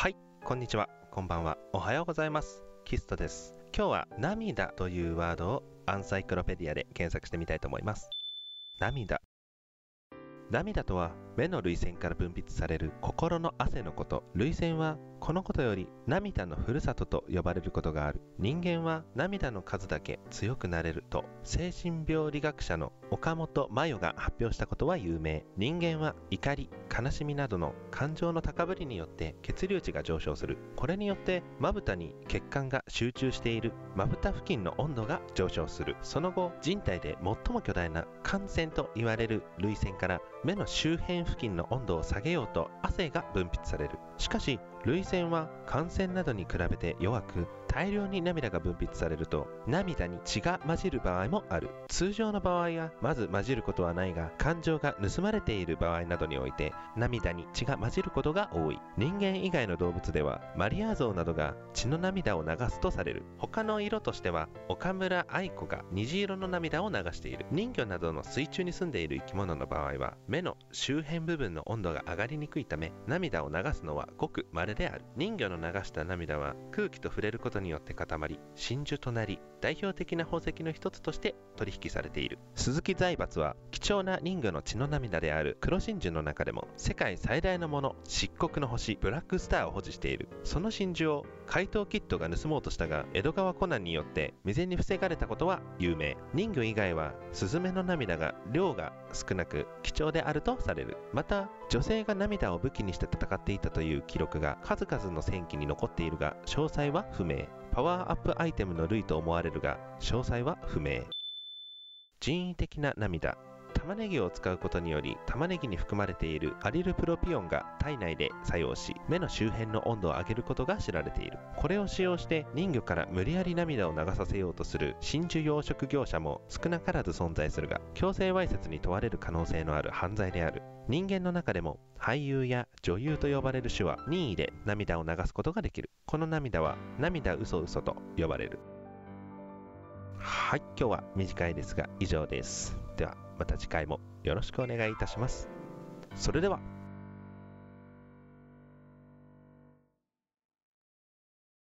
はいこんにちは。こんばんは。おはようございます。キストです。今日は涙というワードをアンサイクロペディアで検索してみたいと思います。涙。涙とは目の涙腺から分泌される心の汗のこと。涙腺はこのことより涙のふるさとと呼ばれることがある。人間は涙の数だけ強くなれると。精神病理学者の岡本真代が発表したことは有名。人間は怒り悲しみなどの感情の高ぶりによって血流値が上昇する。これによってまぶたに血管が集中している。まぶた付近の温度が上昇する。その後人体で最も巨大な汗腺と言われる涙腺から目の周辺付近の温度を下げようと汗が分泌される。しかし涙腺は汗腺などに比べて弱く大量に涙が分泌されると涙に血が混じる場合もある。通常の場合はまず混じることはないが感情が盗まれている場合などにおいて涙に血が混じることが多い。人間以外の動物ではマリア像などが血の涙を流すとされる。他の色としては岡村愛子が虹色の涙を流している。人魚などの水中に住んでいる生き物の場合は目の周辺部分の温度が上がりにくいため涙を流すのはごく稀である。人魚の流した涙は空気と触れることによって固まり真珠となり代表的な宝石の一つとして取引されている。鈴木財閥は貴重な人魚の血の涙である黒真珠の中でも世界最大のもの漆黒の星ブラックスターを保持している。その真珠を怪盗キッドが盗もうとしたが江戸川コナンによって未然に防がれたことは有名。人魚以外はスズメの涙が量が少なく貴重であるとされる。また女性が涙を武器にして戦っていたという記録が数々の戦記に残っているが詳細は不明パワーアップアイテムの類と思われるが詳細は不明。人為的な涙。玉ねぎを使うことにより玉ねぎに含まれているアリルプロピオンが体内で作用し目の周辺の温度を上げることが知られている。これを使用して人魚から無理やり涙を流させようとする真珠養殖業者も少なからず存在するが強制わいせつに問われる可能性のある犯罪である。人間の中でも俳優や女優と呼ばれる種は任意で涙を流すことができる。この涙は涙嘘嘘と呼ばれる。はい今日は短いですが以上です。ではまた次回もよろしくお願いいたします。それでは。